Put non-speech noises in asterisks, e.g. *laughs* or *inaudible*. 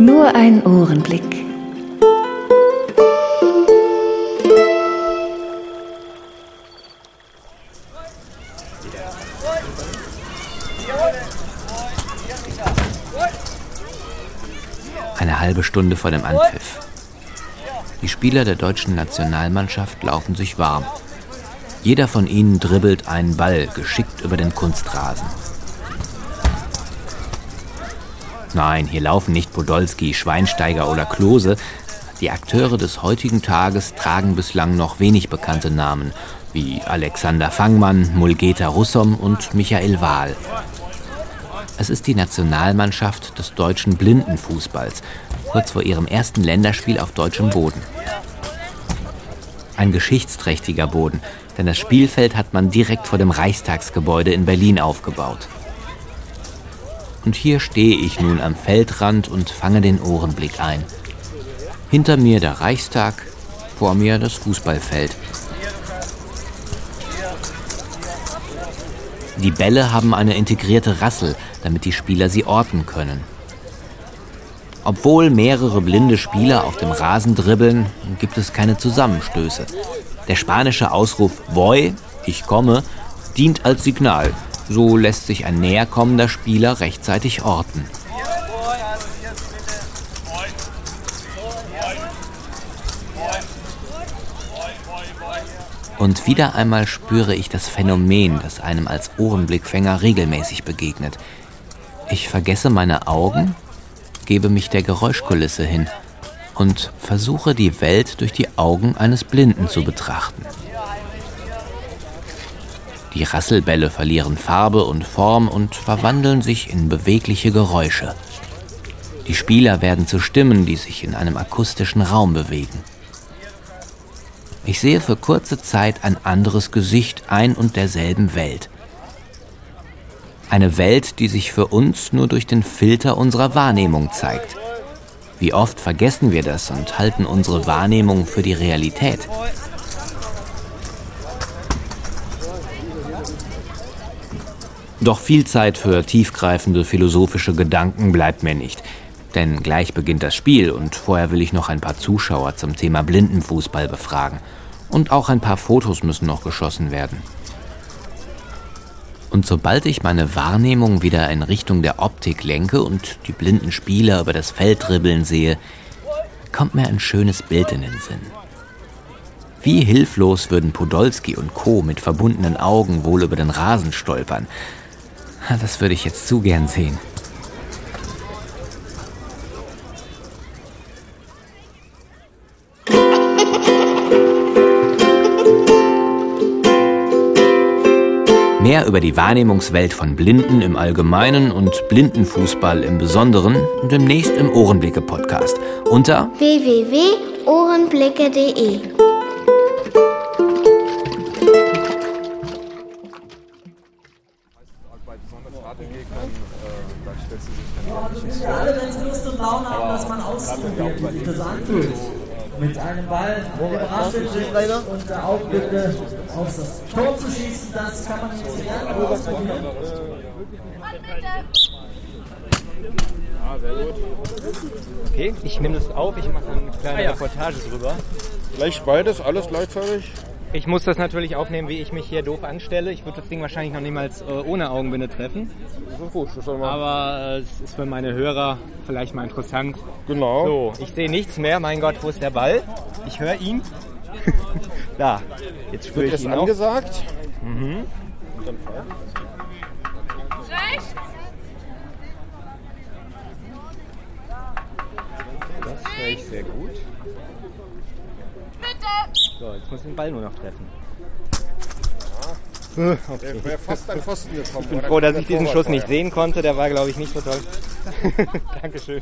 Nur ein Ohrenblick. Eine halbe Stunde vor dem Anpfiff. Die Spieler der deutschen Nationalmannschaft laufen sich warm. Jeder von ihnen dribbelt einen Ball geschickt über den Kunstrasen. Nein, hier laufen nicht Podolski, Schweinsteiger oder Klose. Die Akteure des heutigen Tages tragen bislang noch wenig bekannte Namen, wie Alexander Fangmann, Mulgeta Russom und Michael Wahl. Es ist die Nationalmannschaft des deutschen Blindenfußballs, kurz vor ihrem ersten Länderspiel auf deutschem Boden. Ein geschichtsträchtiger Boden, denn das Spielfeld hat man direkt vor dem Reichstagsgebäude in Berlin aufgebaut. Und hier stehe ich nun am Feldrand und fange den Ohrenblick ein. Hinter mir der Reichstag, vor mir das Fußballfeld. Die Bälle haben eine integrierte Rassel, damit die Spieler sie orten können. Obwohl mehrere blinde Spieler auf dem Rasen dribbeln, gibt es keine Zusammenstöße. Der spanische Ausruf Voy, ich komme, dient als Signal. So lässt sich ein näherkommender Spieler rechtzeitig orten. Und wieder einmal spüre ich das Phänomen, das einem als Ohrenblickfänger regelmäßig begegnet. Ich vergesse meine Augen, gebe mich der Geräuschkulisse hin und versuche die Welt durch die Augen eines Blinden zu betrachten. Die Rasselbälle verlieren Farbe und Form und verwandeln sich in bewegliche Geräusche. Die Spieler werden zu Stimmen, die sich in einem akustischen Raum bewegen. Ich sehe für kurze Zeit ein anderes Gesicht ein und derselben Welt. Eine Welt, die sich für uns nur durch den Filter unserer Wahrnehmung zeigt. Wie oft vergessen wir das und halten unsere Wahrnehmung für die Realität. Doch viel Zeit für tiefgreifende philosophische Gedanken bleibt mir nicht. Denn gleich beginnt das Spiel und vorher will ich noch ein paar Zuschauer zum Thema Blindenfußball befragen. Und auch ein paar Fotos müssen noch geschossen werden. Und sobald ich meine Wahrnehmung wieder in Richtung der Optik lenke und die blinden Spieler über das Feld dribbeln sehe, kommt mir ein schönes Bild in den Sinn. Wie hilflos würden Podolski und Co. mit verbundenen Augen wohl über den Rasen stolpern. Das würde ich jetzt zu gern sehen. Mehr über die Wahrnehmungswelt von Blinden im Allgemeinen und Blindenfußball im Besonderen demnächst im Ohrenblicke-Podcast unter www.ohrenblicke.de. alle, wenn sie Lust und Laune haben, dass man ausprobiert, wie sich das anfühlt. Mit einem Ball, mit dem Rassel und der Augenbinde auf das Tor zu schießen, das kann man jetzt gerne ausprobieren. Okay, ich nehme das auf, ich mache eine kleine Reportage drüber. Gleich beides, alles gleichzeitig? Ich muss das natürlich aufnehmen, wie ich mich hier doof anstelle. Ich würde das Ding wahrscheinlich noch niemals äh, ohne Augenbinde treffen. Das ist gut, das soll man. Aber äh, es ist für meine Hörer vielleicht mal interessant. Genau. So, ich sehe nichts mehr. Mein Gott, wo ist der Ball? Ich höre ihn. *laughs* da, jetzt spüre Wird ich ihn auch. angesagt? Mhm. Und dann Fall. Das höre ich sehr gut. So, jetzt muss ich den Ball nur noch treffen. Äh, Okay. Der wäre fast an Pfosten gekommen. Ich bin froh, dass ich diesen Schuss nicht sehen konnte. Der war, glaube ich, nicht so toll. *laughs* *laughs* Dankeschön.